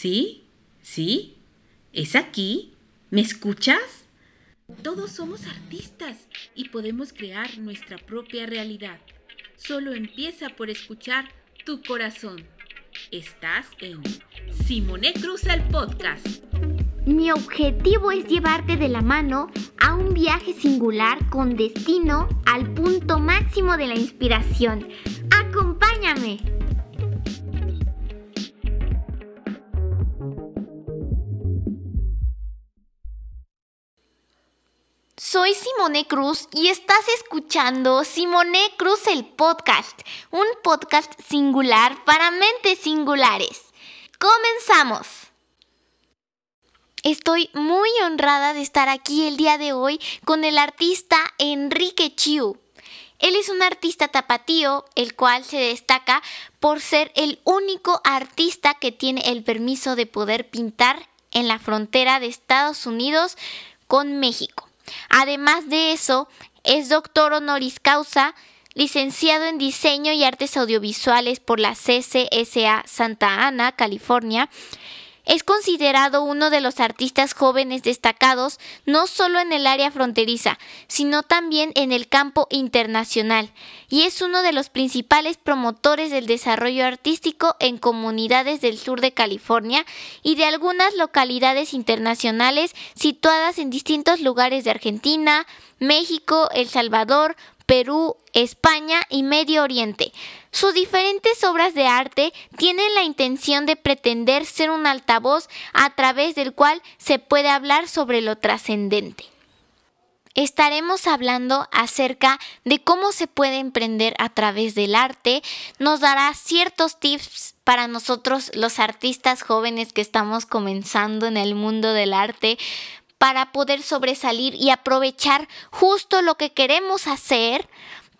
¿Sí? ¿Sí? ¿Es aquí? ¿Me escuchas? Todos somos artistas y podemos crear nuestra propia realidad. Solo empieza por escuchar tu corazón. Estás en Simone Cruz el podcast. Mi objetivo es llevarte de la mano a un viaje singular con destino al punto máximo de la inspiración. ¡Acompáñame! Soy Simone Cruz y estás escuchando Simone Cruz el podcast, un podcast singular para mentes singulares. Comenzamos. Estoy muy honrada de estar aquí el día de hoy con el artista Enrique Chiu. Él es un artista tapatío, el cual se destaca por ser el único artista que tiene el permiso de poder pintar en la frontera de Estados Unidos con México. Además de eso, es doctor honoris causa, licenciado en Diseño y Artes Audiovisuales por la CCSA Santa Ana, California, es considerado uno de los artistas jóvenes destacados no solo en el área fronteriza, sino también en el campo internacional, y es uno de los principales promotores del desarrollo artístico en comunidades del sur de California y de algunas localidades internacionales situadas en distintos lugares de Argentina, México, El Salvador, Perú, España y Medio Oriente. Sus diferentes obras de arte tienen la intención de pretender ser un altavoz a través del cual se puede hablar sobre lo trascendente. Estaremos hablando acerca de cómo se puede emprender a través del arte, nos dará ciertos tips para nosotros los artistas jóvenes que estamos comenzando en el mundo del arte, para poder sobresalir y aprovechar justo lo que queremos hacer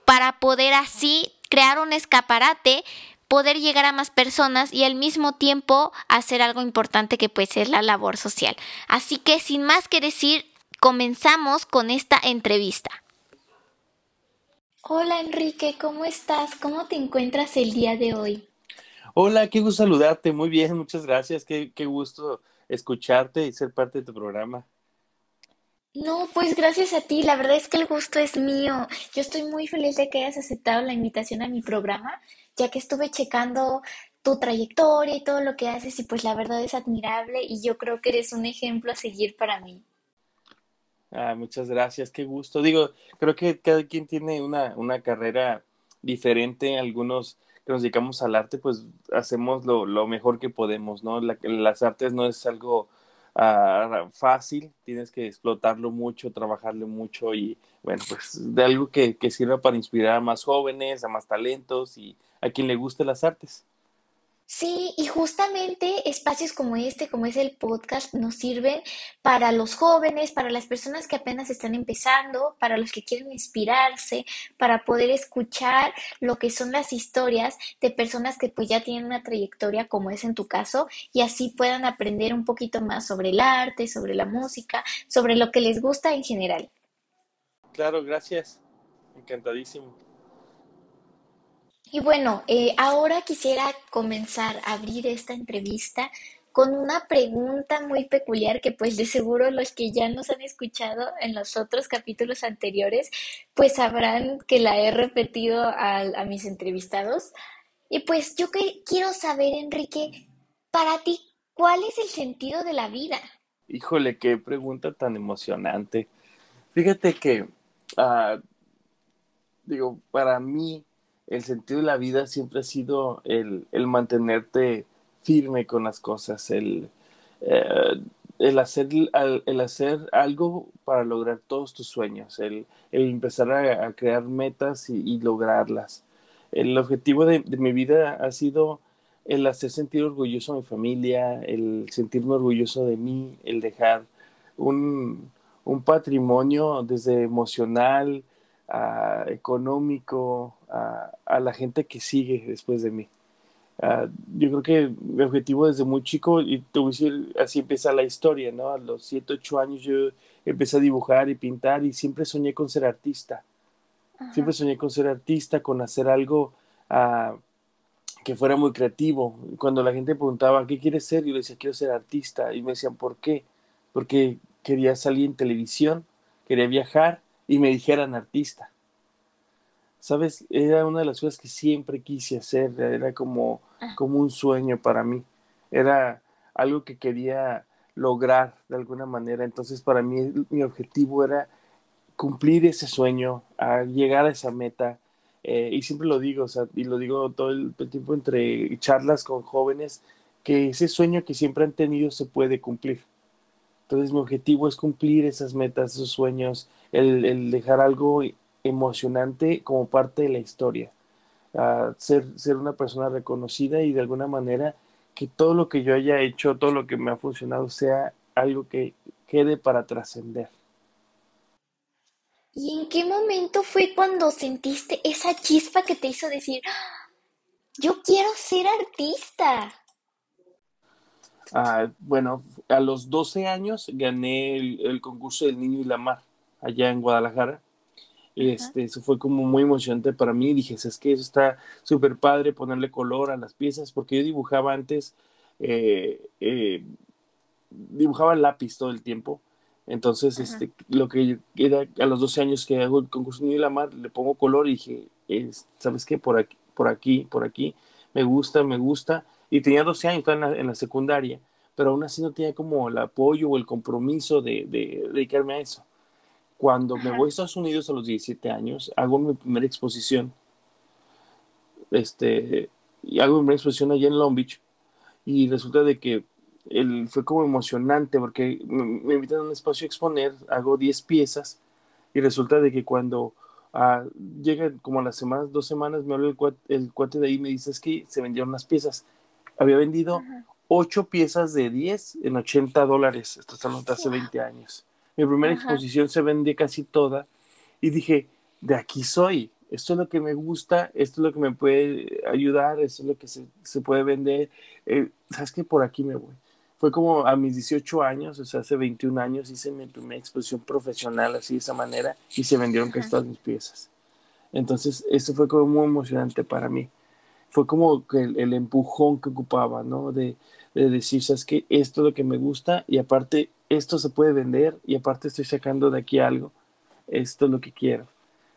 para poder así crear un escaparate, poder llegar a más personas y al mismo tiempo hacer algo importante que puede ser la labor social. Así que sin más que decir, comenzamos con esta entrevista. Hola Enrique, ¿cómo estás? ¿Cómo te encuentras el día de hoy? Hola, qué gusto saludarte. Muy bien, muchas gracias. Qué, qué gusto escucharte y ser parte de tu programa. No, pues gracias a ti, la verdad es que el gusto es mío. Yo estoy muy feliz de que hayas aceptado la invitación a mi programa, ya que estuve checando tu trayectoria y todo lo que haces y pues la verdad es admirable y yo creo que eres un ejemplo a seguir para mí. Ah, muchas gracias, qué gusto. Digo, creo que cada quien tiene una, una carrera diferente, algunos que nos dedicamos al arte, pues hacemos lo, lo mejor que podemos, ¿no? las artes no es algo uh, fácil, tienes que explotarlo mucho, trabajarlo mucho y bueno, pues de algo que, que sirva para inspirar a más jóvenes, a más talentos y a quien le guste las artes. Sí, y justamente espacios como este, como es el podcast, nos sirven para los jóvenes, para las personas que apenas están empezando, para los que quieren inspirarse, para poder escuchar lo que son las historias de personas que pues ya tienen una trayectoria como es en tu caso y así puedan aprender un poquito más sobre el arte, sobre la música, sobre lo que les gusta en general. Claro, gracias. Encantadísimo. Y bueno, eh, ahora quisiera comenzar a abrir esta entrevista con una pregunta muy peculiar que pues de seguro los que ya nos han escuchado en los otros capítulos anteriores pues sabrán que la he repetido a, a mis entrevistados. Y pues yo que quiero saber, Enrique, para ti, ¿cuál es el sentido de la vida? Híjole, qué pregunta tan emocionante. Fíjate que, uh, digo, para mí el sentido de la vida siempre ha sido el, el mantenerte firme con las cosas, el, eh, el, hacer, el hacer algo para lograr todos tus sueños, el, el empezar a, crear metas y, lograrlas. El objetivo de, de, mi vida ha sido el hacer sentir orgulloso a mi familia, el sentirme orgulloso de mí, el dejar un, un patrimonio desde emocional, económico, a, la gente que sigue después de mí. Ah, yo creo que mi objetivo desde muy chico, y te voy a decir, así empieza la historia, ¿no? A los 7, 8 años yo empecé a dibujar y pintar y siempre soñé con ser artista. Siempre soñé con ser artista, con hacer algo, uh, que fuera muy creativo. Cuando la gente preguntaba, ¿qué quieres ser? Yo le decía, quiero ser artista. Y me decían, ¿por qué? Porque quería salir en televisión, quería viajar y me dijeran artista. ¿Sabes? Era una de las cosas que siempre quise hacer, era como, ah. como un sueño para mí. Era algo que quería lograr de alguna manera. Entonces, para mí, mi objetivo era cumplir ese sueño, a llegar a esa meta. Eh, y siempre lo digo, o sea, y lo digo todo el, tiempo entre charlas con jóvenes, que ese sueño que siempre han tenido se puede cumplir. Entonces, mi objetivo es cumplir esas metas, esos sueños, el, el dejar algo emocionante como parte de la historia. ser, ser una persona reconocida y de alguna manera que todo lo que yo haya hecho, todo lo que me ha funcionado sea algo que quede para trascender. ¿Y en qué momento fue cuando sentiste esa chispa que te hizo decir, ¡Ah! yo quiero ser artista? Ah, bueno, a los 12 años gané el, el, concurso del Niño y la Mar allá en Guadalajara. Este, eso fue como muy emocionante para mí. Dije, es que eso está súper padre ponerle color a las piezas, porque yo dibujaba antes, eh, eh, dibujaba lápiz todo el tiempo. Entonces, este, lo que era a los 12 años que hago el concurso de la Mar, le pongo color y dije, ¿sabes qué? Por aquí, por aquí, por aquí, me gusta, me gusta. Y tenía 12 años, estaba en la, en la secundaria, pero aún así no tenía como el apoyo o el compromiso de, de dedicarme a eso. Cuando me voy a Estados Unidos a los 17 años, hago mi primera exposición. Este, y hago mi primera exposición allá en Long Beach. Y resulta de que el, fue como emocionante porque me, invitan a un espacio a exponer, hago 10 piezas. Y resulta de que cuando uh, llega como a las semanas, dos semanas, me habla el, cuate, de ahí y me dice es que se vendieron las piezas. Había vendido 8 piezas de 10 en 80 dólares. Esto está hace 20 años. Mi primera exposición se vendía casi toda y dije, de aquí soy, esto es lo que me gusta, esto es lo que me puede ayudar, esto es lo que se, puede vender. Eh, ¿Sabes qué? Por aquí me voy. Fue como a mis 18 años, o sea, hace 21 años hice mi primera exposición profesional así de esa manera y se vendieron casi todas mis piezas. Entonces, eso fue como muy emocionante para mí. Fue como que el, empujón que ocupaba, ¿no? De, de decir, ¿sabes qué? Esto es lo que me gusta y aparte esto se puede vender y aparte estoy sacando de aquí algo, esto es lo que quiero.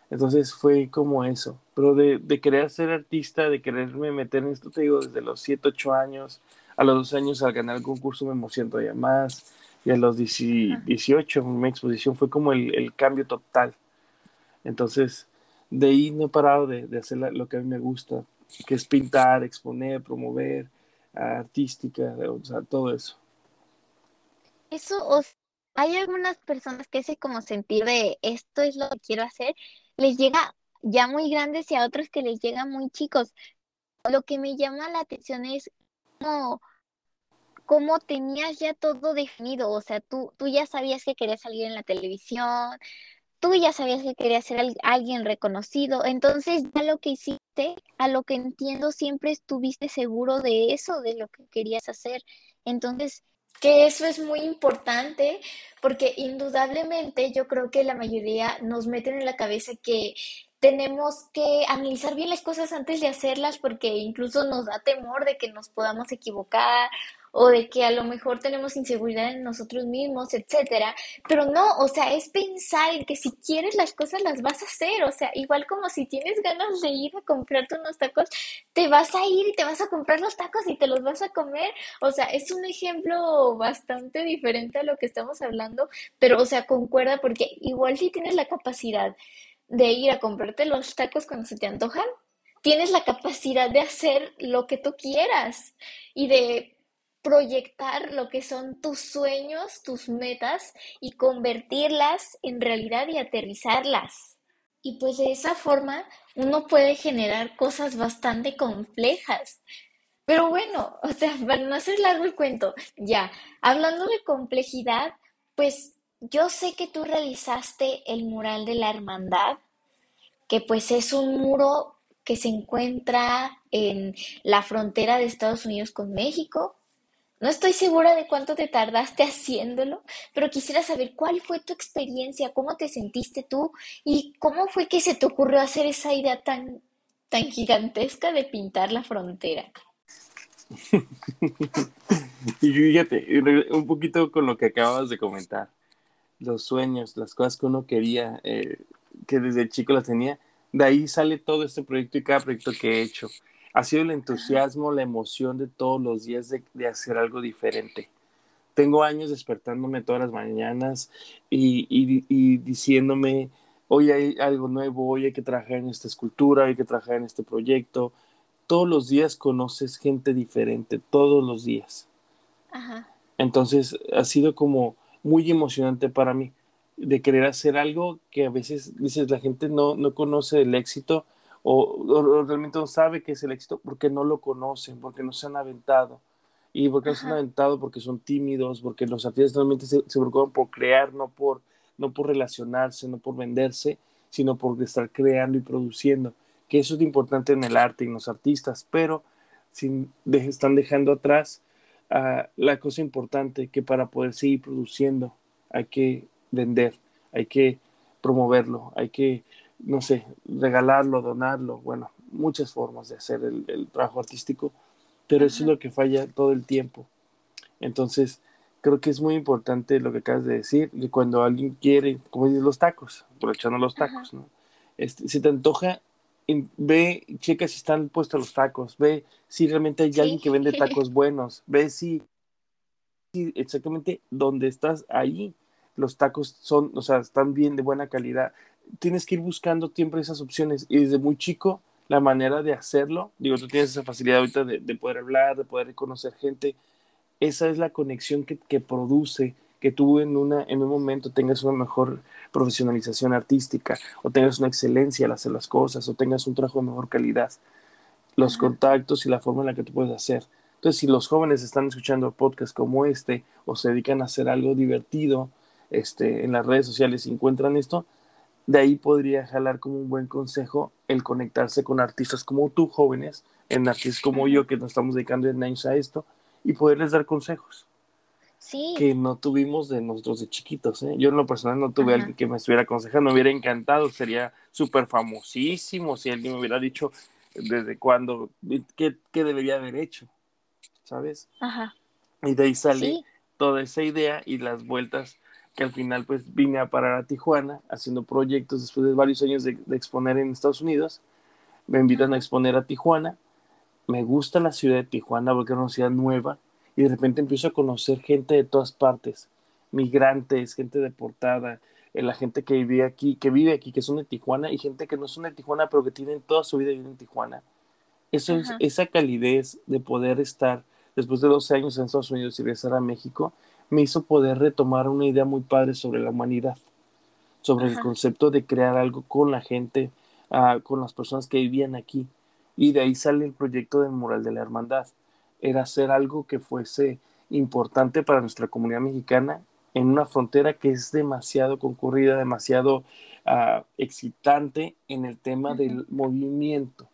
Entonces fue como eso, pero de, de querer ser artista, de quererme meter en esto, te digo, desde los 7, 8 años, a los 2 años al ganar el concurso me emociono todavía más, y a los 18 mi exposición fue como el, el, cambio total. Entonces, de ahí no he parado de, de hacer lo que a mí me gusta, que es pintar, exponer, promover, artística, o sea, todo eso eso, hay algunas personas que ese como sentir de esto es lo que quiero hacer, les llega ya muy grandes y a otros que les llega muy chicos. Lo que me llama la atención es como cómo tenías ya todo definido, o sea, tú, tú ya sabías que querías salir en la televisión, tú ya sabías que querías ser alguien reconocido, entonces ya lo que hiciste, a lo que entiendo, siempre estuviste seguro de eso, de lo que querías hacer. Entonces, que eso es muy importante porque indudablemente yo creo que la mayoría nos meten en la cabeza que tenemos que analizar bien las cosas antes de hacerlas porque incluso nos da temor de que nos podamos equivocar o de que a lo mejor tenemos inseguridad en nosotros mismos, etcétera, pero no, o sea, es pensar en que si quieres las cosas las vas a hacer, o sea, igual como si tienes ganas de ir a comprarte unos tacos, te vas a ir y te vas a comprar los tacos y te los vas a comer, o sea, es un ejemplo bastante diferente a lo que estamos hablando, pero o sea, concuerda porque igual si tienes la capacidad de ir a comprarte los tacos cuando se te antojan, tienes la capacidad de hacer lo que tú quieras y de proyectar lo que son tus sueños, tus metas y convertirlas en realidad y aterrizarlas. Y pues de esa forma uno puede generar cosas bastante complejas. Pero bueno, o sea, para no hacer largo el cuento, ya, hablando de complejidad, pues yo sé que tú realizaste el mural de la hermandad, que pues es un muro que se encuentra en la frontera de Estados Unidos con México, no estoy segura de cuánto te tardaste haciéndolo, pero quisiera saber cuál fue tu experiencia, cómo te sentiste tú y cómo fue que se te ocurrió hacer esa idea tan tan gigantesca de pintar la frontera. y fíjate, un poquito con lo que acabas de comentar, los sueños, las cosas que uno quería, eh, que desde chico las tenía, de ahí sale todo este proyecto y cada proyecto que he hecho. Ha sido el entusiasmo, la emoción de todos los días de, hacer algo diferente. Tengo años despertándome todas las mañanas y, y diciéndome, hoy hay algo nuevo, hoy hay que trabajar en esta escultura, hay que trabajar en este proyecto, todos los días conoces gente diferente, todos los días. Entonces ha sido como muy emocionante para mí de querer hacer algo que a veces dices la gente no, no conoce el éxito o, realmente no sabe qué es el éxito porque no lo conocen, porque no se han aventado. Y porque no se han aventado porque son tímidos, porque los artistas realmente se, se preocupan por crear, no por, no por relacionarse, no por venderse, sino por estar creando y produciendo que eso es importante en el arte y en los artistas, pero sin, están dejando atrás uh, la cosa importante que para poder seguir produciendo hay que vender, hay que promoverlo, hay que, no sé, regalarlo, donarlo, bueno, muchas formas de hacer el, trabajo artístico, pero eso es lo que falla todo el tiempo. Entonces, creo que es muy importante lo que acabas de decir, que cuando alguien quiere, como dices, los tacos, aprovechando los tacos, ¿no? Este, se te antoja ve, checa si están puestos los tacos, ve si realmente hay alguien que vende tacos buenos, ve si, exactamente donde estás ahí los tacos son, o sea, están bien de buena calidad. Tienes que ir buscando siempre esas opciones y desde muy chico la manera de hacerlo, digo, tú tienes esa facilidad ahorita de, poder hablar, de poder conocer gente, esa es la conexión que, que produce que tú en, una, en un momento tengas una mejor profesionalización artística o tengas una excelencia al hacer las cosas o tengas un trabajo de mejor calidad. Los contactos y la forma en la que tú puedes hacer. Entonces, si los jóvenes están escuchando podcasts como este o se dedican a hacer algo divertido este, en las redes sociales y encuentran esto, de ahí podría jalar como un buen consejo el conectarse con artistas como tú, jóvenes, en artistas como yo, que nos estamos dedicando en años a esto, y poderles dar consejos que no tuvimos de nosotros de chiquitos. ¿eh? Yo en lo personal no tuve alguien que me estuviera aconsejando, me hubiera encantado, sería súper famosísimo si alguien me hubiera dicho desde cuándo, qué, qué debería haber hecho, ¿sabes? Ajá. Y de ahí sale toda esa idea y las vueltas que al final pues vine a parar a Tijuana haciendo proyectos después de varios años de, de exponer en Estados Unidos. Me invitan a exponer a Tijuana. Me gusta la ciudad de Tijuana porque es una ciudad nueva y de repente empiezo a conocer gente de todas partes, migrantes, gente deportada, eh, la gente que vive aquí, que vive aquí, que son de Tijuana, y gente que no son de Tijuana, pero que tienen toda su vida en Tijuana. Eso es, esa calidez de poder estar después de 12 años en Estados Unidos y regresar a México, me hizo poder retomar una idea muy padre sobre la humanidad, sobre el concepto de crear algo con la gente, ah, con las personas que vivían aquí. Y de ahí sale el proyecto del mural de la hermandad. Era hacer algo que fuese importante para nuestra comunidad mexicana en una frontera que es demasiado concurrida, demasiado ah, excitante en el tema del movimiento,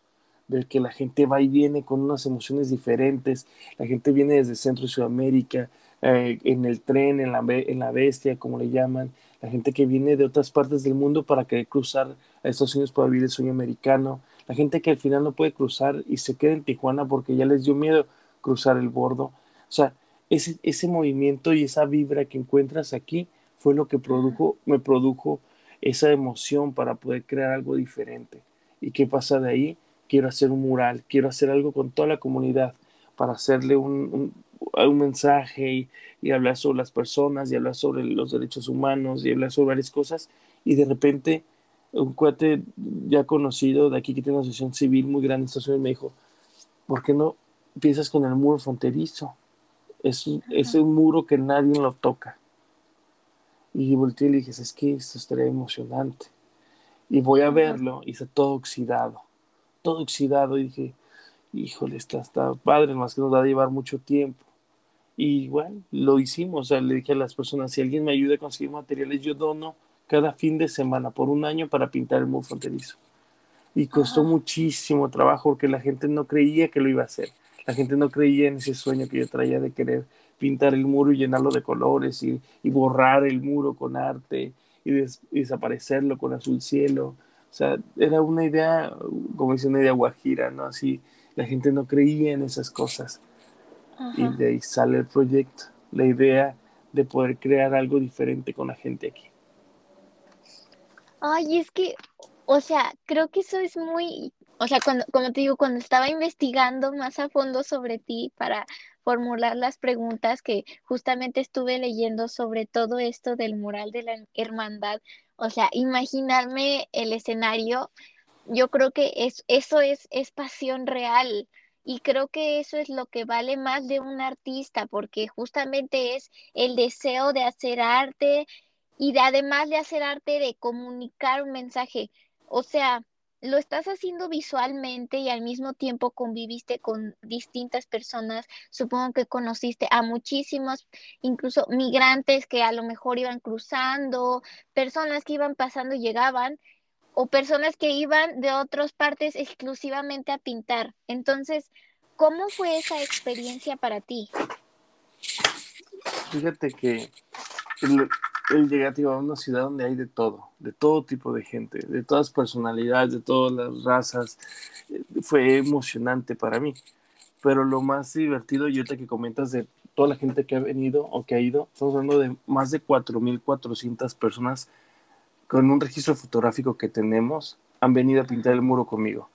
del que la gente va y viene con unas emociones diferentes, la gente viene desde Centro y Sudamérica, eh, en el tren, en la, en la bestia, como le llaman, la gente que viene de otras partes del mundo para querer cruzar a Estados Unidos para vivir el sueño americano, la gente que al final no puede cruzar y se queda en Tijuana porque ya les dio miedo, cruzar el bordo. O sea, ese, ese movimiento y esa vibra que encuentras aquí fue lo que produjo, me produjo esa emoción para poder crear algo diferente. ¿Y qué pasa de ahí? Quiero hacer un mural, quiero hacer algo con toda la comunidad para hacerle un, un, mensaje y, hablar sobre las personas y hablar sobre los derechos humanos y hablar sobre varias cosas. Y de repente un cuate ya conocido de aquí que tiene una asociación civil muy grande en Estados Unidos me dijo, ¿por qué no empiezas con el muro fronterizo. Es, es un muro que nadie lo toca. Y volteé y le dije, es que esto estaría emocionante. Y voy a verlo y está todo oxidado. Todo oxidado. Y dije, híjole, está, está padre, más que nos va a llevar mucho tiempo. Y bueno, lo hicimos. O sea, le dije a las personas, si alguien me ayuda a conseguir materiales, yo dono cada fin de semana por un año para pintar el muro fronterizo. Y costó muchísimo trabajo porque la gente no creía que lo iba a hacer. La gente no creía en ese sueño que yo traía de querer pintar el muro y llenarlo de colores y, borrar el muro con arte y, desaparecerlo con azul cielo. O sea, era una idea, como dice, una idea guajira, ¿no? Así, la gente no creía en esas cosas. Y de ahí sale el proyecto, la idea de poder crear algo diferente con la gente aquí. Ay, es que, o sea, creo que eso es muy, o sea, cuando, como te digo, cuando estaba investigando más a fondo sobre ti para formular las preguntas que justamente estuve leyendo sobre todo esto del mural de la hermandad, o sea, imaginarme el escenario, yo creo que es, eso es, es pasión real. Y creo que eso es lo que vale más de un artista, porque justamente es el deseo de hacer arte y de, además de hacer arte, de comunicar un mensaje. O sea, lo estás haciendo visualmente y al mismo tiempo conviviste con distintas personas. Supongo que conociste a muchísimos, incluso migrantes que a lo mejor iban cruzando, personas que iban pasando y llegaban, o personas que iban de otras partes exclusivamente a pintar. Entonces, ¿cómo fue esa experiencia para ti? Fíjate que el, llegar a una ciudad donde hay de todo, de todo tipo de gente, de todas personalidades, de todas las razas, eh, fue emocionante para mí. Pero lo más divertido, y ahorita que comentas de toda la gente que ha venido o que ha ido, estamos hablando de más de 4.400 personas con un registro fotográfico que tenemos, han venido a pintar el muro conmigo.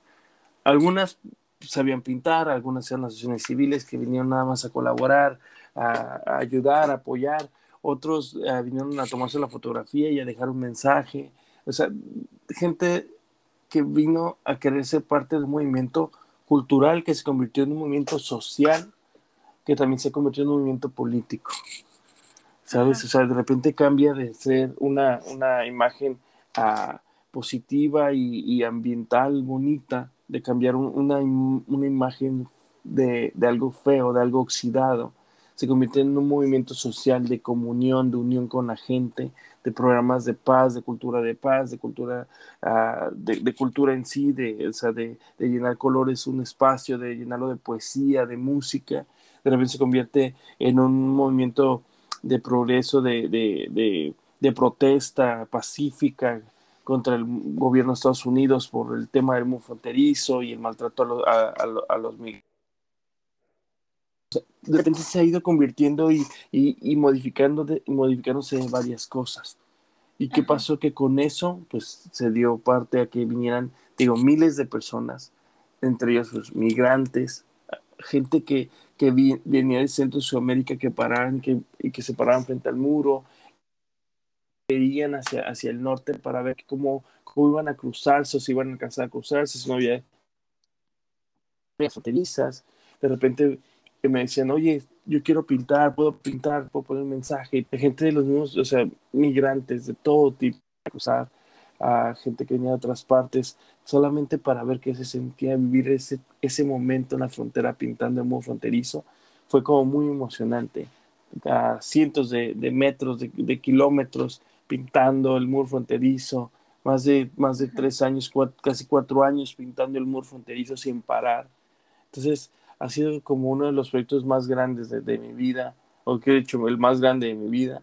Algunas sabían pintar, algunas eran asociaciones civiles que vinieron nada más a colaborar, a, ayudar, a apoyar, otros eh, vinieron a tomarse la fotografía y a dejar un mensaje. O sea, gente que vino a querer ser parte del movimiento cultural que se convirtió en un movimiento social, que también se convirtió en un movimiento político. ¿Sabes? O sea, de repente cambia de ser una, una imagen ah, positiva y, ambiental bonita, de cambiar una, una, imagen de, de, algo feo, de algo oxidado. Se convierte en un movimiento social de comunión, de unión con la gente, de programas de paz, de cultura de paz, de cultura, ah, de, cultura en sí, de, o sea, de, de llenar colores un espacio, de llenarlo de poesía, de música. De repente se convierte en un movimiento de progreso, de, de, de, protesta pacífica contra el gobierno de Estados Unidos por el tema del mundo fronterizo y el maltrato a, a, los migrantes. De repente se ha ido convirtiendo y, y, modificando modificándose varias cosas. ¿Y qué pasó? Que con eso, pues se dio parte a que vinieran, digo, miles de personas, entre ellos los pues, migrantes, gente que, que venía del centro de Sudamérica que paraban que, y que se paraban frente al muro, veían hacia, hacia el norte para ver cómo, cómo iban a cruzarse o si iban a alcanzar a cruzarse, si no había fronterizas. De repente que me decían, oye, yo quiero pintar, puedo pintar, puedo poner un mensaje. Gente de los mismos, o sea, migrantes de todo tipo, cruzar a gente que venía de otras partes, solamente para ver qué se sentía vivir ese, ese momento en la frontera pintando el muro fronterizo, fue como muy emocionante. A cientos de, de metros, de, de, kilómetros, pintando el muro fronterizo, más de, más de tres años, casi cuatro años pintando el muro fronterizo sin parar. Entonces, ha sido como uno de los proyectos más grandes de, de mi vida, o que he hecho el más grande de mi vida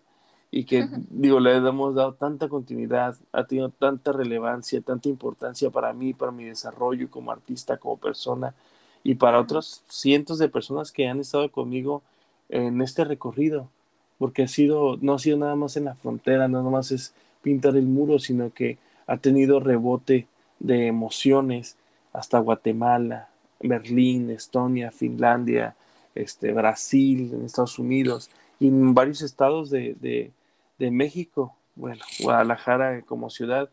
y que, digo, le hemos dado tanta continuidad, ha tenido tanta relevancia, tanta importancia para mí, para mi desarrollo como artista, como persona, y para otros cientos de personas que han estado conmigo en este recorrido, porque ha sido, no ha sido nada más en la frontera, no nada más es pintar el muro, sino que ha tenido rebote de emociones hasta Guatemala, Berlín, Estonia, Finlandia, este, Brasil, en Estados Unidos y en varios estados de, de México, bueno, Guadalajara como ciudad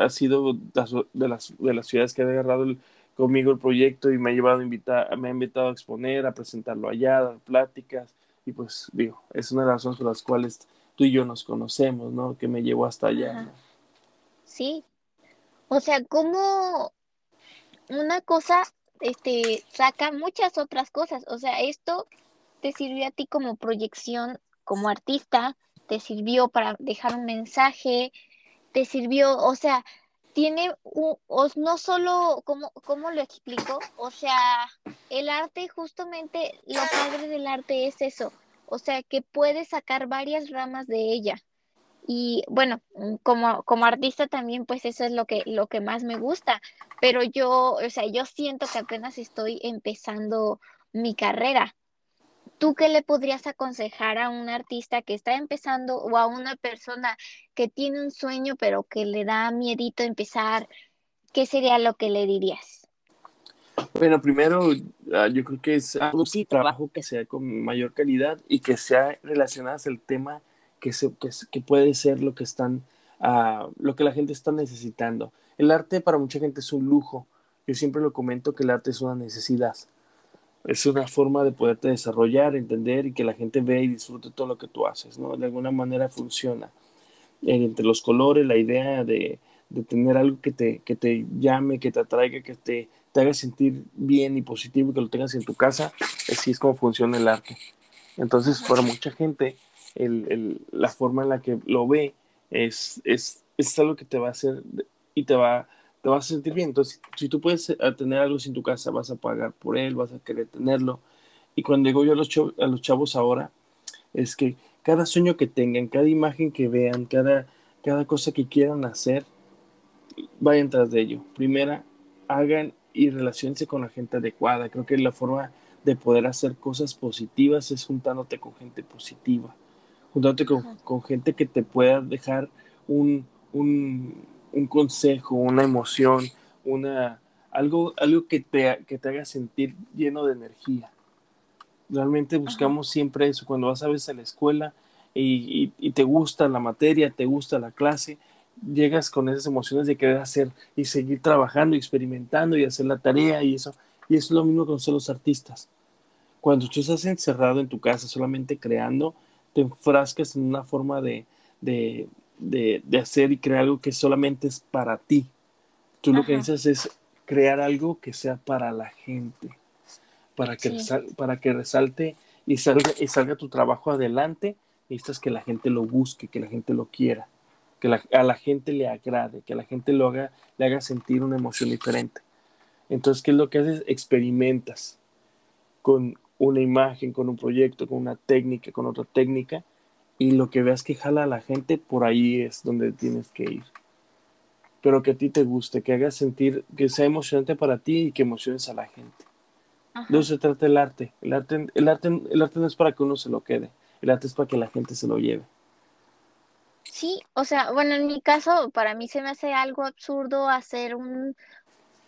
ha sido de las, de las ciudades que ha agarrado conmigo el proyecto y me ha llevado a invitar, me ha invitado a exponer, a presentarlo allá, a dar pláticas y pues digo, es una de las razones por las cuales tú y yo nos conocemos, ¿no? Que me llevó hasta allá. Sí. O sea, como una cosa este saca muchas otras cosas, o sea, esto te sirvió a ti como proyección como artista, te sirvió para dejar un mensaje, te sirvió, o sea, tiene un, no solo, ¿cómo, ¿cómo lo explico? O sea, el arte, justamente lo padre del arte es eso, o sea, que puedes sacar varias ramas de ella. y bueno, como, como artista también pues eso es lo que, lo que más me gusta, pero yo, o sea, yo siento que apenas estoy empezando mi carrera. ¿Tú qué le podrías aconsejar a un artista que está empezando o a una persona que tiene un sueño pero que le da miedito empezar? ¿Qué sería lo que le dirías? Bueno, primero ah, yo creo que es algo sí, trabajo que sea con mayor calidad y que sea relacionado al tema que, se, que, puede ser lo que están, uh, lo que la gente está necesitando. El arte para mucha gente es un lujo. Yo siempre lo comento que el arte es una necesidad. Es una forma de poderte desarrollar, entender y que la gente vea y disfrute todo lo que tú haces, ¿no? De alguna manera funciona. Entre los colores, la idea de, de tener algo que te, que te llame, que te atraiga, que te, te haga sentir bien y positivo, que lo tengas en tu casa, así es como funciona el arte. Entonces, para mucha gente, el, el, la forma en la que lo ve es, es, es algo que te va a hacer y te va, te vas a sentir bien. Entonces, si tú puedes eh, tener algo en tu casa, vas a pagar por él, vas a querer tenerlo. Y cuando digo yo a los, chavos, a los chavos ahora, es que cada sueño que tengan, cada imagen que vean, cada, cada cosa que quieran hacer, vayan tras de ello. Primera, hagan y relacionense con la gente adecuada. Creo que la forma de poder hacer cosas positivas es juntándote con gente positiva juntándote con, gente que te pueda dejar un, un, un, consejo, una emoción, una, algo, algo que, te, que te haga sentir lleno de energía. Realmente buscamos siempre eso. Cuando vas a veces a la escuela y, y, te gusta la materia, te gusta la clase, llegas con esas emociones de querer hacer y seguir trabajando, experimentando y hacer la tarea y eso. Y es lo mismo con los artistas. Cuando tú estás encerrado en tu casa solamente creando, te enfrascas en una forma de, de, de, hacer y crear algo que solamente es para ti. Tú lo que necesitas es crear algo que sea para la gente, para que, para que resalte y salga, y salga tu trabajo adelante. Necesitas que la gente lo busque, que la gente lo quiera, que a la gente le agrade, que a la gente lo haga, le haga sentir una emoción diferente. Entonces, ¿qué es lo que haces? Experimentas con, una imagen, con un proyecto, con una técnica, con otra técnica, y lo que veas que jala a la gente, por ahí es donde tienes que ir. Pero que a ti te guste, que hagas sentir, que sea emocionante para ti y que emociones a la gente. De eso se trata el arte. El arte, el arte. el arte no es para que uno se lo quede, el arte es para que la gente se lo lleve. Sí, o sea, bueno, en mi caso, para mí se me hace algo absurdo hacer un,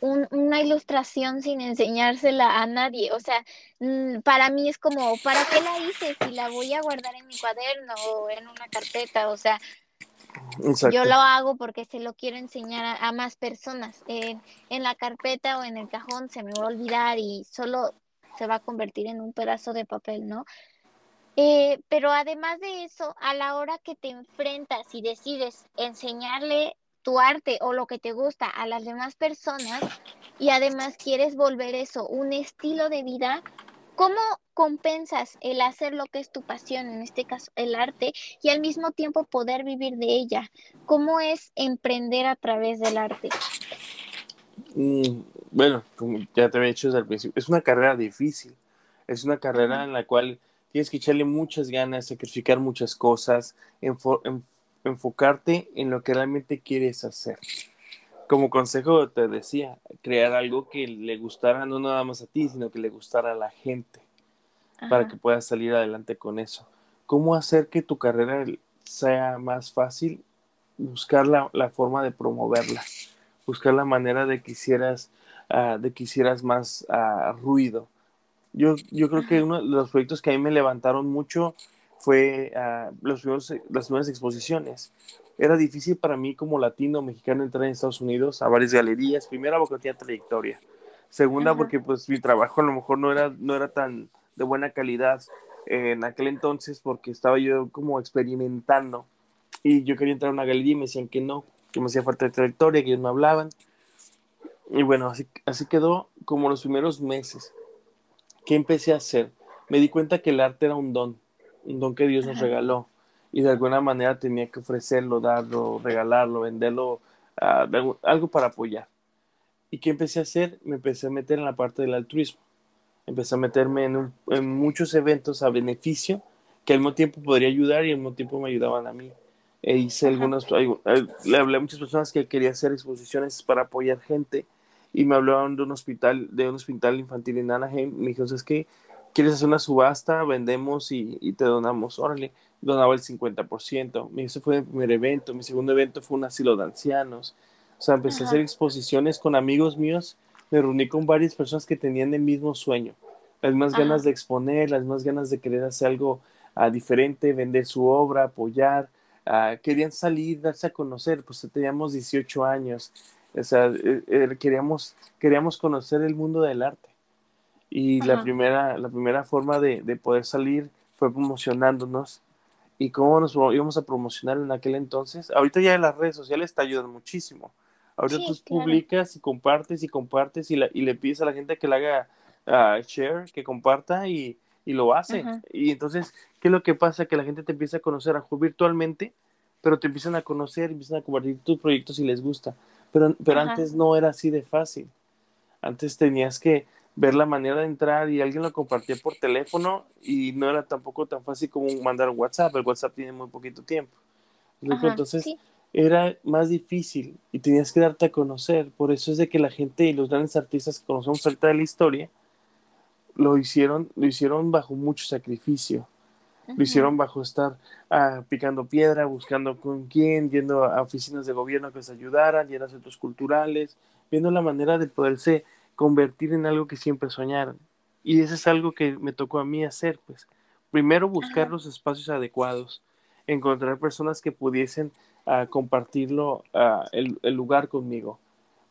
una ilustración sin enseñársela a nadie. O sea, mm, para mí es como, ¿para qué la hice si la voy a guardar en mi cuaderno o en una carpeta? O sea, yo lo hago porque se lo quiero enseñar a, más personas. en la carpeta o en el cajón se me va a olvidar y solo se va a convertir en un pedazo de papel, ¿no? Eh, pero además de eso, a la hora que te enfrentas y decides enseñarle tu arte o lo que te gusta a las demás personas y además quieres volver eso un estilo de vida, ¿cómo compensas el hacer lo que es tu pasión, en este caso el arte, y al mismo tiempo poder vivir de ella? ¿Cómo es emprender a través del arte? Mm, bueno, como ya te había dicho desde el principio, es una carrera difícil, es una carrera en la cual tienes que echarle muchas ganas, sacrificar muchas cosas, en, en enfocarte en lo que realmente quieres hacer. Como consejo te decía, crear algo que le gustara no nada más a ti, sino que le gustara a la gente, para que puedas salir adelante con eso. ¿Cómo hacer que tu carrera sea más fácil? Buscar la, forma de promoverla, buscar la manera de que hicieras, ah, de que hicieras más uh, ruido. Yo, yo creo que uno de los proyectos que a mí me levantaron mucho fue uh, los las primeras exposiciones. Era difícil para mí como latino mexicano entrar en Estados Unidos a varias galerías. Primera porque tenía trayectoria. Segunda porque pues mi trabajo a lo mejor no era, no era tan de buena calidad en aquel entonces porque estaba yo como experimentando y yo quería entrar a una galería y me decían que no, que me hacía falta de trayectoria, que ellos me hablaban. Y bueno, así, así quedó como los primeros meses. ¿Qué empecé a hacer? Me di cuenta que el arte era un don un don que Dios nos regaló y de alguna manera tenía que ofrecerlo, darlo, regalarlo, venderlo, algo para apoyar. ¿Y qué empecé a hacer? Me empecé a meter en la parte del altruismo. Empecé a meterme en, en muchos eventos a beneficio que al mismo tiempo podría ayudar y al mismo tiempo me ayudaban a mí. E hice algunas, le hablé a muchas personas que quería hacer exposiciones para apoyar gente y me hablaban de un hospital, de un hospital infantil en Anaheim. Me dijeron, es que quieres hacer una subasta, vendemos y, y te donamos. Órale, donaba el 50%. Ese fue mi primer evento. Mi segundo evento fue un asilo de ancianos. O sea, empecé a hacer exposiciones con amigos míos. Me reuní con varias personas que tenían el mismo sueño, las más ganas de exponer, las más ganas de querer hacer algo uh, diferente, vender su obra, apoyar. Uh, querían salir, darse a conocer, pues teníamos 18 años, o sea, eh, eh, queríamos, queríamos conocer el mundo del arte. Y la primera, la primera forma de, de, poder salir fue promocionándonos. ¿Y cómo nos íbamos a promocionar en aquel entonces? Ahorita ya las redes sociales te ayudan muchísimo. Ahorita sí, tú claro. publicas y compartes y compartes y, la, y, le pides a la gente que le haga uh, share, que comparta y, y lo hace. Ajá. Y entonces, ¿qué es lo que pasa? Que la gente te empieza a conocer a virtualmente, pero te empiezan a conocer, empiezan a compartir tus proyectos si les gusta. Pero, pero antes no era así de fácil. Antes tenías que ver la manera de entrar y alguien lo compartía por teléfono y no era tampoco tan fácil como mandar WhatsApp. El WhatsApp tiene muy poquito tiempo. Ajá, Entonces sí. era más difícil y tenías que darte a conocer. Por eso es de que la gente y los grandes artistas que conocemos ahorita de la historia lo hicieron, lo hicieron bajo mucho sacrificio. Lo hicieron bajo estar uh, picando piedra, buscando con quién, yendo a oficinas de gobierno que les ayudaran, yendo a centros culturales, viendo la manera de poderse convertir en algo que siempre soñaron. Y eso es algo que me tocó a mí hacer, pues. Primero buscar los espacios adecuados, encontrar personas que pudiesen uh, compartirlo, uh, el, el, lugar conmigo.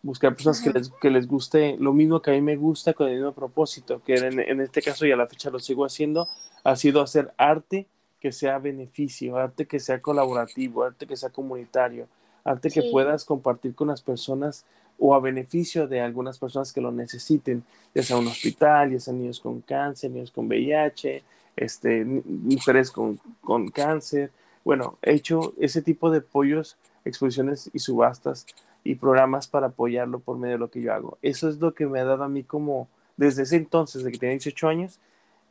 Buscar personas que les, que les, guste lo mismo que a mí me gusta con el mismo propósito, que en, en este caso y a la fecha lo sigo haciendo, ha sido hacer arte que sea beneficio, arte que sea colaborativo, arte que sea comunitario, arte sí. que puedas compartir con las personas o a beneficio de algunas personas que lo necesiten, ya sea un hospital, ya sea niños con cáncer, niños con VIH, este, mujeres con, con cáncer. Bueno, he hecho ese tipo de apoyos, exposiciones y subastas y programas para apoyarlo por medio de lo que yo hago. Eso es lo que me ha dado a mí como, desde ese entonces, desde que tenía 18 años,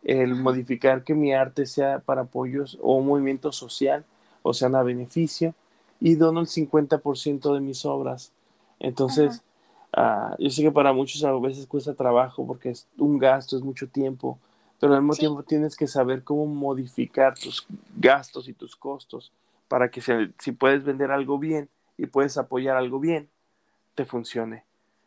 el modificar que mi arte sea para apoyos o un movimiento social, o sea, a beneficio, y dono el 50% de mis obras. Entonces, uh, yo sé que para muchos a veces cuesta trabajo porque es un gasto, es mucho tiempo, pero al mismo sí. tiempo tienes que saber cómo modificar tus gastos y tus costos para que se, si puedes vender algo bien y puedes apoyar algo bien, te funcione.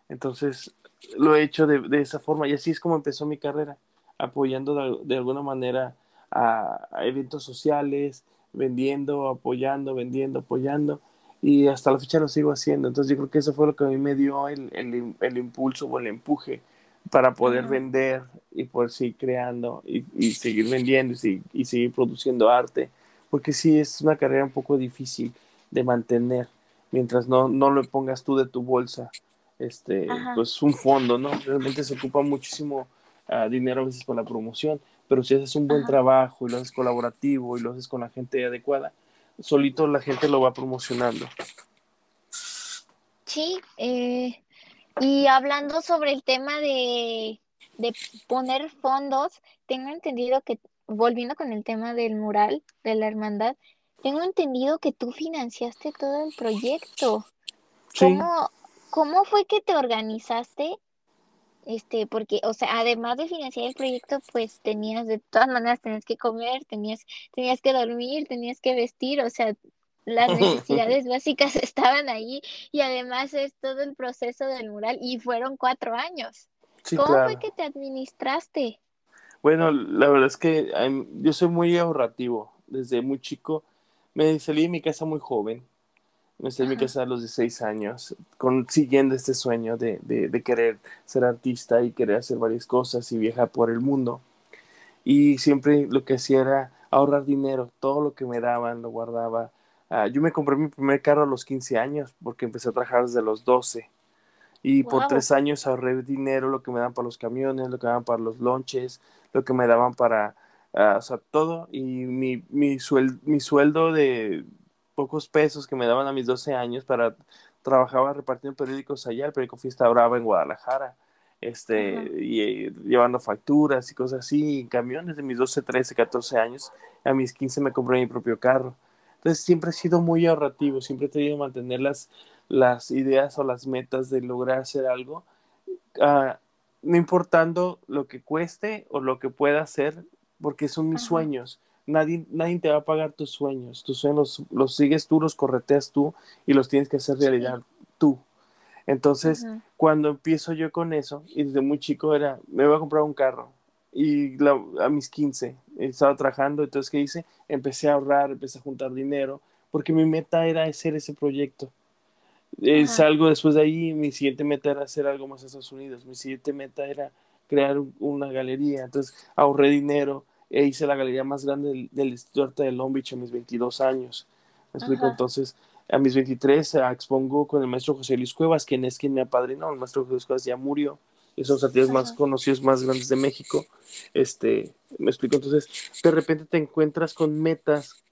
Entonces, lo he hecho de, de esa forma y así es como empezó mi carrera apoyando de, de alguna manera a, a, eventos sociales, vendiendo, apoyando, vendiendo, apoyando, y hasta la fecha lo sigo haciendo. Entonces yo creo que eso fue lo que a mí me dio el, el, el impulso o el empuje para poder uh -huh. vender y poder seguir creando y, y seguir vendiendo y, y, seguir produciendo arte, porque sí es una carrera un poco difícil de mantener mientras no, no lo pongas tú de tu bolsa, este, pues un fondo, ¿no? Realmente se ocupa muchísimo uh, dinero a veces con la promoción, pero si haces un buen Ajá. trabajo y lo haces colaborativo y lo haces con la gente adecuada, solito la gente lo va promocionando. Sí, eh, y hablando sobre el tema de, de poner fondos, tengo entendido que, volviendo con el tema del mural de la hermandad, tengo entendido que tú financiaste todo el proyecto. Sí. ¿Cómo, ¿Cómo fue que te organizaste este, porque, o sea, además de financiar el proyecto, pues tenías, de todas maneras, tenías que comer, tenías, tenías que dormir, tenías que vestir, o sea, las necesidades básicas estaban ahí y además es todo el proceso del mural y fueron cuatro años. Sí, ¿Cómo claro. fue que te administraste? Bueno, la verdad es que um, yo soy muy ahorrativo. Desde muy chico me salí de mi casa muy joven me mi casa a los 16 años, consiguiendo este sueño de, de, de, querer ser artista y querer hacer varias cosas y viajar por el mundo. Y siempre lo que hacía era ahorrar dinero, todo lo que me daban lo guardaba. Uh, yo me compré mi primer carro a los 15 años porque empecé a trabajar desde los 12. Y wow. por tres años ahorré dinero, lo que me daban para los camiones, lo que me daban para los lonches, lo que me daban para, uh, o sea, todo. Y mi, mi, suel mi sueldo de, pocos pesos que me daban a mis 12 años para trabajaba repartiendo periódicos allá, el periódico Fiesta Brava en Guadalajara, este, uh -huh. y, y, llevando facturas y cosas así, en camiones de mis 12, 13, 14 años, a mis 15 me compré mi propio carro. Entonces siempre he sido muy ahorrativo, siempre he tenido que mantener las, las ideas o las metas de lograr hacer algo, uh, no importando lo que cueste o lo que pueda hacer, porque son mis sueños. Nadie, nadie te va a pagar tus sueños. Tus sueños los, los, sigues tú, los correteas tú y los tienes que hacer realidad sí. tú. Entonces, cuando empiezo yo con eso, y desde muy chico era, me voy a comprar un carro. Y la, a mis 15 estaba trabajando, entonces, ¿qué hice? Empecé a ahorrar, empecé a juntar dinero, porque mi meta era hacer ese proyecto. Eh, salgo después de ahí, mi siguiente meta era hacer algo más en Estados Unidos, mi siguiente meta era crear un, una galería, entonces ahorré dinero e hice la galería más grande del, del distrito de Long Beach a mis 22 años. ¿Me explico? Ajá. Entonces, a mis 23 uh, expongo con el maestro José Luis Cuevas, quien es quien me apadrinó, el maestro José Luis Cuevas ya murió, es uno de los artistas más conocidos, más grandes de México. Este, me explico, entonces, de repente te encuentras con metas,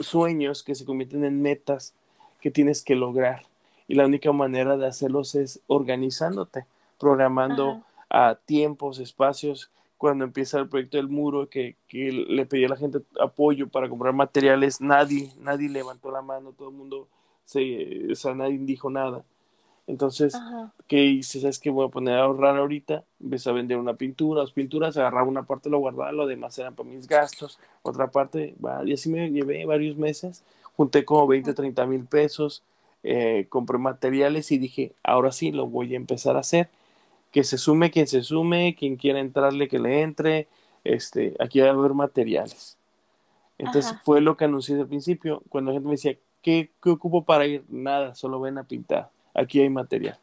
sueños que se convierten en metas que tienes que lograr y la única manera de hacerlos es organizándote, programando a tiempos, espacios. Cuando empieza el proyecto del muro, que, que, le pedí a la gente apoyo para comprar materiales, nadie, nadie levantó la mano, todo el mundo, se, o sea, nadie dijo nada. Entonces, Ajá. ¿qué hice? ¿Sabes qué? Voy a poner a ahorrar ahorita, empecé a vender una pintura, dos pinturas, agarraba una parte, lo guardaba, lo demás eran para mis gastos, otra parte, y así me llevé varios meses, junté como 20, 30 mil pesos, eh, compré materiales y dije, ahora sí lo voy a empezar a hacer. Que se sume quien se sume, quien quiera entrarle, que le entre. Este, aquí va a haber materiales. Entonces Ajá. fue lo que anuncié al principio. Cuando la gente me decía, ¿qué, ¿qué ocupo para ir? Nada, solo ven a pintar. Aquí hay material.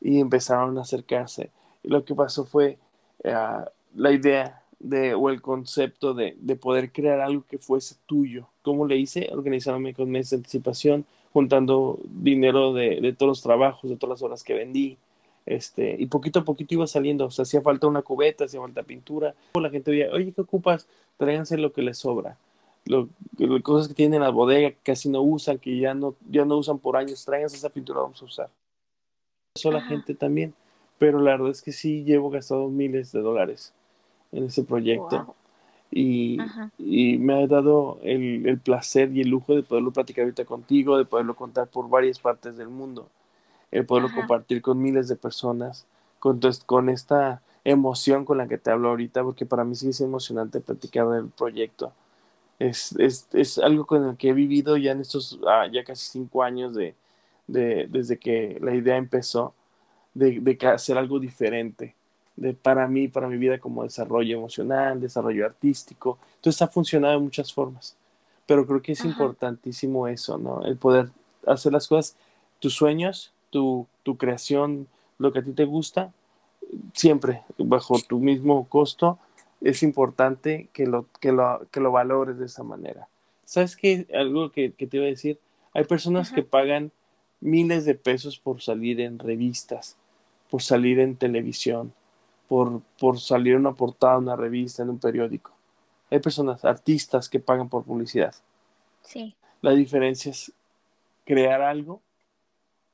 Y empezaron a acercarse. Y lo que pasó fue uh, la idea de, o el concepto de, de, poder crear algo que fuese tuyo. ¿Cómo le hice? Organizándome con meses de anticipación, juntando dinero de, de, todos los trabajos, de todas las horas que vendí. Este, y poquito a poquito iba saliendo, o sea, hacía falta una cubeta, hacía falta pintura. La gente veía, oye, ¿qué ocupas? Tráiganse lo que les sobra. Lo, lo, cosas que tienen en la bodega que casi no usan, que ya no, ya no usan por años, tráiganse esa pintura, vamos a usar. Eso la gente también, pero la verdad es que sí llevo gastado miles de dólares en ese proyecto. Wow. Y, y, me ha dado el, el, placer y el lujo de poderlo platicar ahorita contigo, de poderlo contar por varias partes del mundo, el poderlo Ajá. compartir con miles de personas, con, con esta emoción con la que te hablo ahorita, porque para mí sí es emocionante platicar del proyecto. Es, es, es algo con el que he vivido ya en estos ah, ya casi cinco años de, de, desde que la idea empezó, de, de hacer algo diferente de, para mí, para mi vida como desarrollo emocional, desarrollo artístico. Entonces ha funcionado de muchas formas. Pero creo que es Ajá. importantísimo eso, ¿no? El poder hacer las cosas, tus sueños, tu, tu creación, lo que a ti te gusta, siempre bajo tu mismo costo, es importante que lo, que lo, que lo valores de esa manera. ¿Sabes qué? Algo que, que te iba a decir, hay personas Ajá. que pagan miles de pesos por salir en revistas, por salir en televisión, por, por salir en una portada, una revista, en un periódico. Hay personas, artistas que pagan por publicidad. Sí. La diferencia es crear algo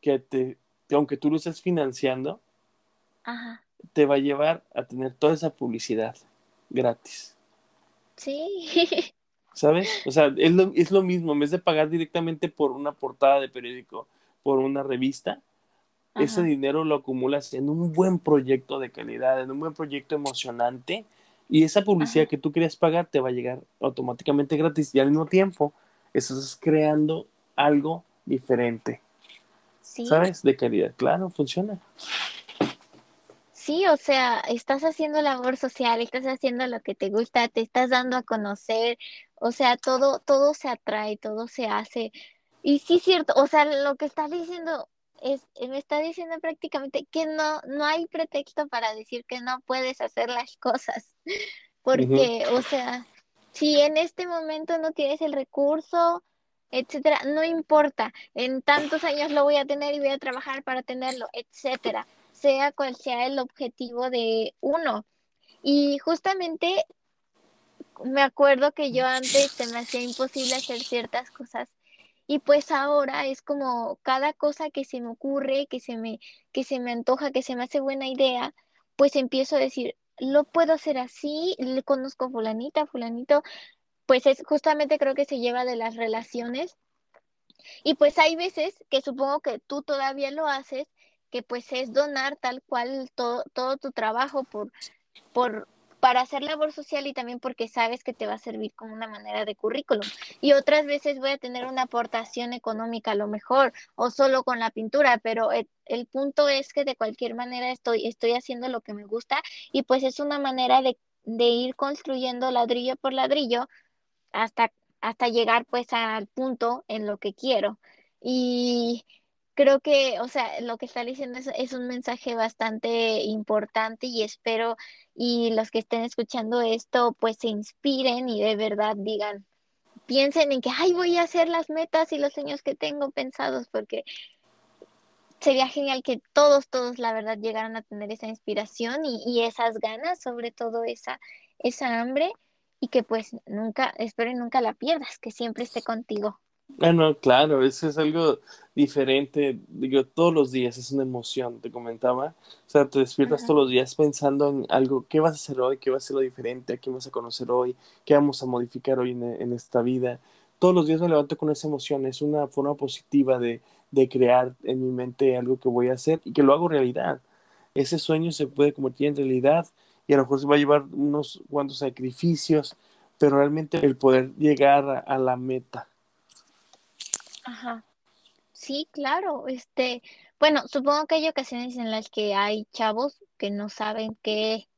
que te, que aunque tú lo estés financiando, Ajá. te va a llevar a tener toda esa publicidad gratis. Sí. ¿Sabes? O sea, es lo, es lo mismo, en vez de pagar directamente por una portada de periódico, por una revista, Ajá. ese dinero lo acumulas en un buen proyecto de calidad, en un buen proyecto emocionante, y esa publicidad Ajá. que tú querías pagar te va a llegar automáticamente gratis y al mismo tiempo estás creando algo diferente. Sí. ¿Sabes? De calidad. Claro, funciona. Sí, o sea, estás haciendo labor social, estás haciendo lo que te gusta, te estás dando a conocer, o sea, todo, todo se atrae, todo se hace. Y sí, cierto, o sea, lo que estás diciendo es, me está diciendo prácticamente que no, no hay pretexto para decir que no puedes hacer las cosas. Porque, uh -huh. o sea, si en este momento no tienes el recurso, etcétera, no importa, en tantos años lo voy a tener y voy a trabajar para tenerlo, etcétera sea cual sea el objetivo de uno. Y justamente me acuerdo que yo antes se me hacía imposible hacer ciertas cosas y pues ahora es como cada cosa que se me ocurre, que se me que se me antoja, que se me hace buena idea, pues empiezo a decir, lo puedo hacer así, le conozco a fulanita, fulanito, pues es justamente creo que se lleva de las relaciones. Y pues hay veces que supongo que tú todavía lo haces, que pues es donar tal cual todo, todo tu trabajo por, por para hacer labor social y también porque sabes que te va a servir como una manera de currículum. Y otras veces voy a tener una aportación económica a lo mejor o solo con la pintura, pero el, el, punto es que de cualquier manera estoy, estoy haciendo lo que me gusta y pues es una manera de, de ir construyendo ladrillo por ladrillo hasta, hasta llegar pues al punto en lo que quiero. Y creo que, o sea, lo que está diciendo es, un mensaje bastante importante y espero y los que estén escuchando esto pues se inspiren y de verdad digan, piensen en que, ay, voy a hacer las metas y los sueños que tengo pensados porque sería genial que todos, todos, la verdad, llegaran a tener esa inspiración y, y esas ganas, sobre todo esa, esa hambre y que pues nunca, espero y nunca la pierdas, que siempre esté contigo. Ah, no, claro, eso es algo diferente. Digo, todos los días es una emoción, te comentaba. O sea, te despiertas todos los días pensando en algo, ¿qué vas a hacer hoy? ¿Qué va a ser lo diferente? ¿A quién vas a conocer hoy? ¿Qué vamos a modificar hoy en, en esta vida? Todos los días me levanto con esa emoción. Es una forma positiva de, de crear en mi mente algo que voy a hacer y que lo hago realidad. Ese sueño se puede convertir en realidad y a lo mejor se va a llevar unos cuantos sacrificios, pero realmente el poder llegar a, la meta Ajá. Sí, claro. Este, bueno, supongo que hay ocasiones en las que hay chavos que no saben qué,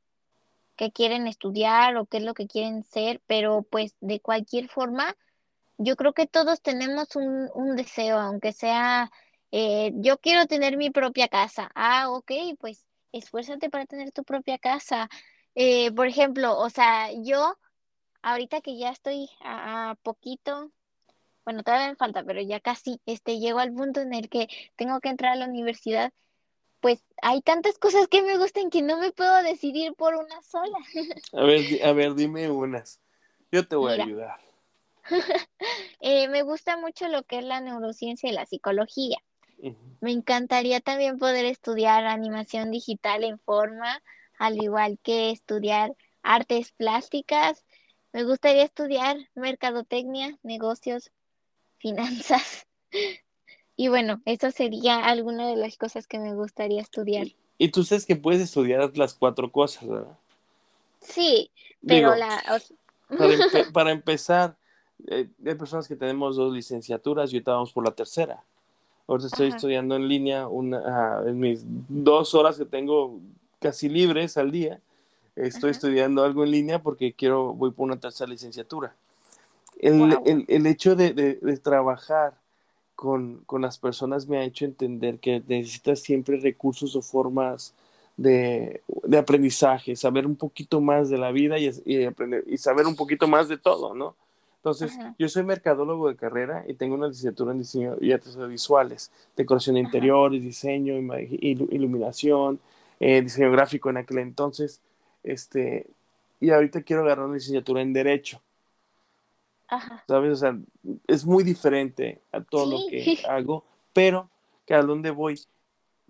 qué quieren estudiar o qué es lo que quieren ser, pero pues de cualquier forma, yo creo que todos tenemos un, un deseo, aunque sea, eh, yo quiero tener mi propia casa. Ah, ok, pues esfuérzate para tener tu propia casa. Eh, por ejemplo, o sea, yo ahorita que ya estoy a, a poquito bueno, todavía me falta, pero ya casi este, llego al punto en el que tengo que entrar a la universidad, pues hay tantas cosas que me gustan que no me puedo decidir por una sola. A ver, a ver, dime unas. Yo te voy Mira. a ayudar. eh, me gusta mucho lo que es la neurociencia y la psicología. Uh -huh. Me encantaría también poder estudiar animación digital en forma, al igual que estudiar artes plásticas. Me gustaría estudiar mercadotecnia, negocios, finanzas. Y bueno, eso sería alguna de las cosas que me gustaría estudiar. Y tú sabes que puedes estudiar las cuatro cosas, ¿verdad? Sí, pero Digo, la... Para, empe para empezar, eh, hay personas que tenemos dos licenciaturas y ahorita vamos por la tercera. Ahorita estoy Ajá. estudiando en línea una, uh, en mis dos horas que tengo casi libres al día. Estoy Ajá. estudiando algo en línea porque quiero, voy por una tercera licenciatura. El, wow. el, el hecho de, de, de trabajar con, con, las personas me ha hecho entender que necesitas siempre recursos o formas de, de aprendizaje, saber un poquito más de la vida y, y, aprender, y saber un poquito más de todo, ¿no? Entonces, Ajá. yo soy mercadólogo de carrera y tengo una licenciatura en diseño y artes visuales, decoración de interiores, diseño, iluminación, eh, diseño gráfico en aquel entonces, este, y ahorita quiero agarrar una licenciatura en derecho. Ajá. ¿Sabes? O sea, es muy diferente a todo lo que hago, pero que a dónde voy,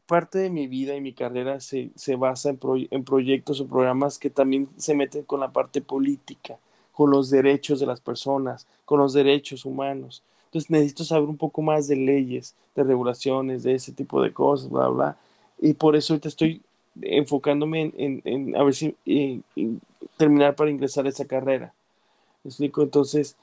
parte de mi vida y mi carrera se, se basa en, pro, en, proyectos o programas que también se meten con la parte política, con los derechos de las personas, con los derechos humanos. Entonces necesito saber un poco más de leyes, de regulaciones, de ese tipo de cosas, bla, bla. Y por eso ahorita estoy enfocándome en, en, en a ver si en, terminar para ingresar a esa carrera. ¿Me explico? Entonces,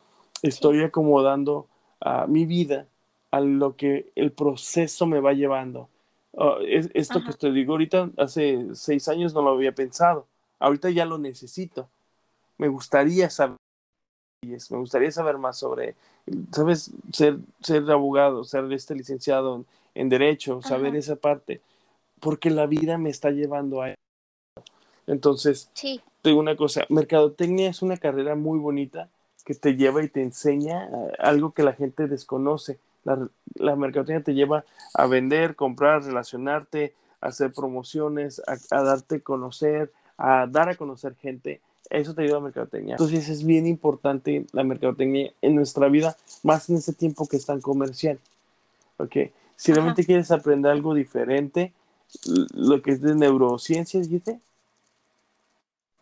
estoy acomodando uh, mi vida a lo que el proceso me va llevando. Uh, es, esto Ajá. que te digo ahorita, hace seis años no lo había pensado. Ahorita ya lo necesito. Me gustaría saber, me gustaría saber más sobre, ¿sabes? Ser, ser abogado, ser este licenciado en, en Derecho, Ajá. saber esa parte, porque la vida me está llevando a eso. Entonces, sí. digo una cosa, Mercadotecnia es una carrera muy bonita, que te lleva y te enseña eh, algo que la gente desconoce. La, la mercadotecnia te lleva a vender, comprar, relacionarte, a hacer promociones, a, a, darte a conocer, a dar a conocer gente. Eso te ayuda a la mercadotecnia. Entonces es bien importante la mercadotecnia en nuestra vida, más en este tiempo que es tan comercial. ¿Ok? Si Ajá. realmente quieres aprender algo diferente, lo que es de neurociencias, dijiste.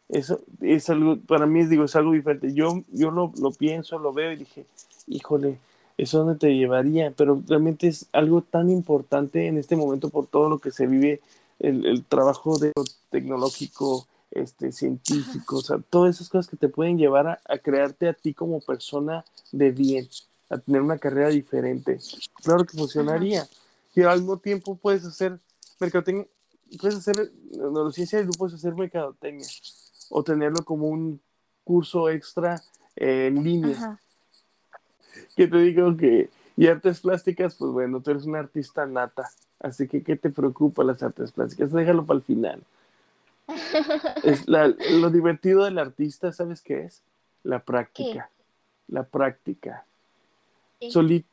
eso es algo, para mí digo, es algo diferente. Yo, yo lo, lo pienso, lo veo y dije, híjole, eso dónde te llevaría, pero realmente es algo tan importante en este momento por todo lo que se vive, el, el trabajo de tecnológico, este, científico, o sea, todas esas cosas que te pueden llevar a, a, crearte a ti como persona de bien, a tener una carrera diferente. Claro que funcionaría. Y al mismo tiempo puedes hacer mercadotecnia, puedes hacer neurociencia y tú puedes hacer mercadotecnia o tenerlo como un curso extra eh, en línea. Ajá. Que te digo que, y artes plásticas, pues bueno, tú eres una artista nata, así que ¿qué te preocupa las artes plásticas? Déjalo para el final. Es la, lo divertido del artista, ¿sabes qué es? La práctica. ¿Qué? La práctica. Solit,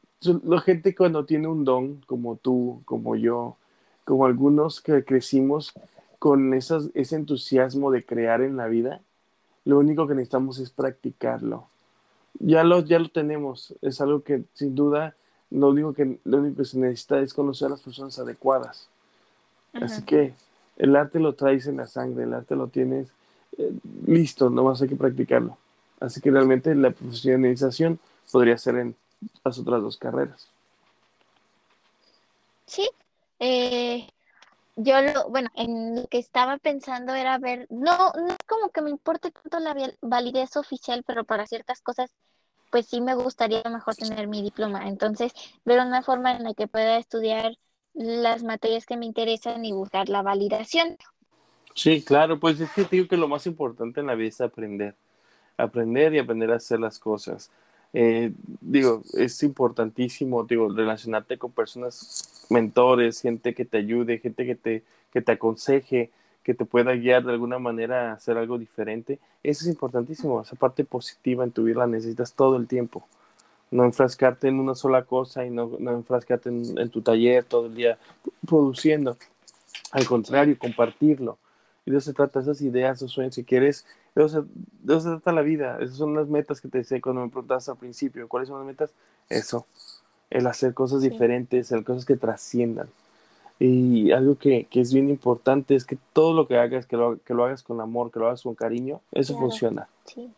la gente cuando tiene un don, como tú, como yo, como algunos que crecimos con esas, ese entusiasmo de crear en la vida, lo único que necesitamos es practicarlo. Ya lo, ya lo tenemos, es algo que sin duda lo único que, lo único que se necesita es conocer a las personas adecuadas. Ajá. Así que el arte lo traes en la sangre, el arte lo tienes eh, listo, nomás hay que practicarlo. Así que realmente la profesionalización podría ser en las otras dos carreras. Sí, eh, yo lo, bueno, en lo que estaba pensando era ver, no, no es como que me importe tanto la validez oficial, pero para ciertas cosas, pues sí me gustaría mejor tener mi diploma. Entonces, ver una forma en la que pueda estudiar las materias que me interesan y buscar la validación. Sí, claro, pues es que digo que lo más importante en la vida es aprender, aprender y aprender a hacer las cosas. Eh, digo, es importantísimo, digo, relacionarte con personas, mentores, gente que te ayude, gente que te, que te aconseje, que te pueda guiar de alguna manera a hacer algo diferente. Eso es importantísimo, esa parte positiva en tu vida la necesitas todo el tiempo no enfrascarte en una sola cosa y no, no enfrascarte en, en, tu taller todo el día produciendo. Al contrario, compartirlo. Y de eso se trata, esas ideas, esos sueños, si quieres, de eso, se, de eso se trata la vida. Esas son las metas que te decía cuando me preguntaste al principio. ¿Cuáles son las metas? Eso, el hacer cosas diferentes, el cosas que trasciendan. Y algo que, que, es bien importante es que todo lo que hagas, que lo, que lo hagas con amor, que lo hagas con cariño, eso claro. funciona. Sí.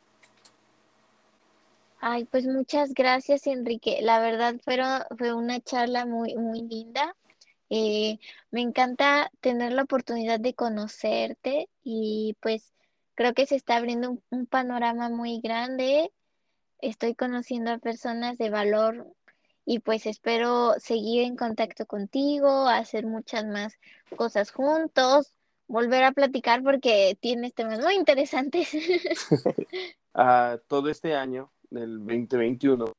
Ay, pues muchas gracias, Enrique. La verdad fue, una charla muy, muy linda. Eh, me encanta tener la oportunidad de conocerte y pues creo que se está abriendo un, un, panorama muy grande. Estoy conociendo a personas de valor y pues espero seguir en contacto contigo, hacer muchas más cosas juntos, volver a platicar porque tienes temas muy interesantes. uh, todo este año del 2021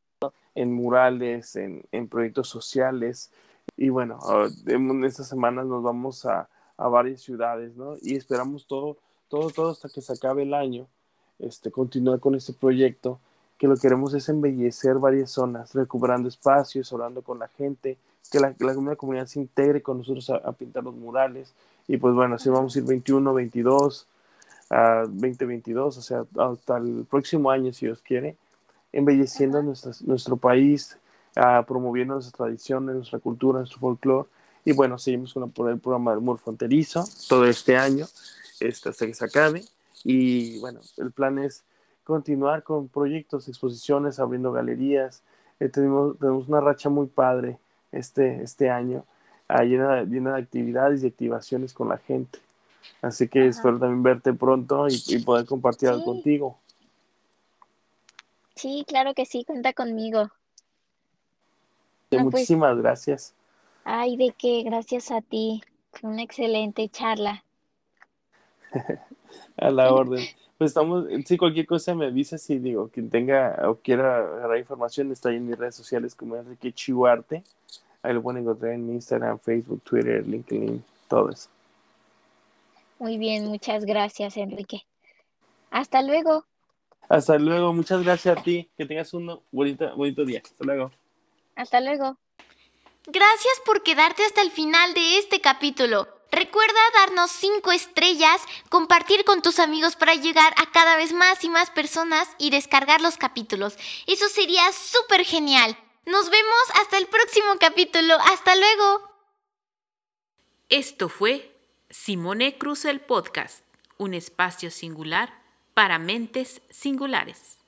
en murales, en, en proyectos sociales. Y bueno, uh, en estas semanas nos vamos a, a, varias ciudades, ¿no? Y esperamos todo, todo, todo hasta que se acabe el año, este, continuar con este proyecto, que lo que queremos es embellecer varias zonas, recuperando espacios, hablando con la gente, que la, la comunidad se integre con nosotros a, a, pintar los murales. Y pues bueno, así vamos a ir 21, 22, a 2022, o sea, hasta el próximo año, si Dios quiere embelleciendo nuestra, nuestro país, uh, promoviendo nuestra tradiciones, nuestra cultura, nuestro folclore. Y bueno, seguimos con el programa del humor fronterizo todo este año, este, hasta que se acabe. Y bueno, el plan es continuar con proyectos, exposiciones, abriendo galerías. Eh, tenemos, tenemos una racha muy padre este, este año, uh, llena, llena de actividades y activaciones con la gente. Así que Ajá. espero también verte pronto y, y poder compartir sí. algo contigo. Sí, claro que sí, cuenta conmigo. No, Muchísimas pues, gracias. Ay, de qué, gracias a ti. Fue una excelente charla. a la orden. Pues estamos, si cualquier cosa me avisa si digo, quien tenga o quiera agarrar información está ahí en mis redes sociales como Enrique Chihuarte. Ahí lo pueden encontrar en Instagram, Facebook, Twitter, LinkedIn, todo eso. Muy bien, muchas gracias, Enrique. Hasta luego. Hasta luego, muchas gracias a ti. Que tengas un bonito, bonito día. Hasta luego. Hasta luego. Gracias por quedarte hasta el final de este capítulo. Recuerda darnos 5 estrellas, compartir con tus amigos para llegar a cada vez más y más personas y descargar los capítulos. Eso sería súper genial. Nos vemos hasta el próximo capítulo. Hasta luego. Esto fue Simone Cruz el Podcast un espacio singular para mentes singulares.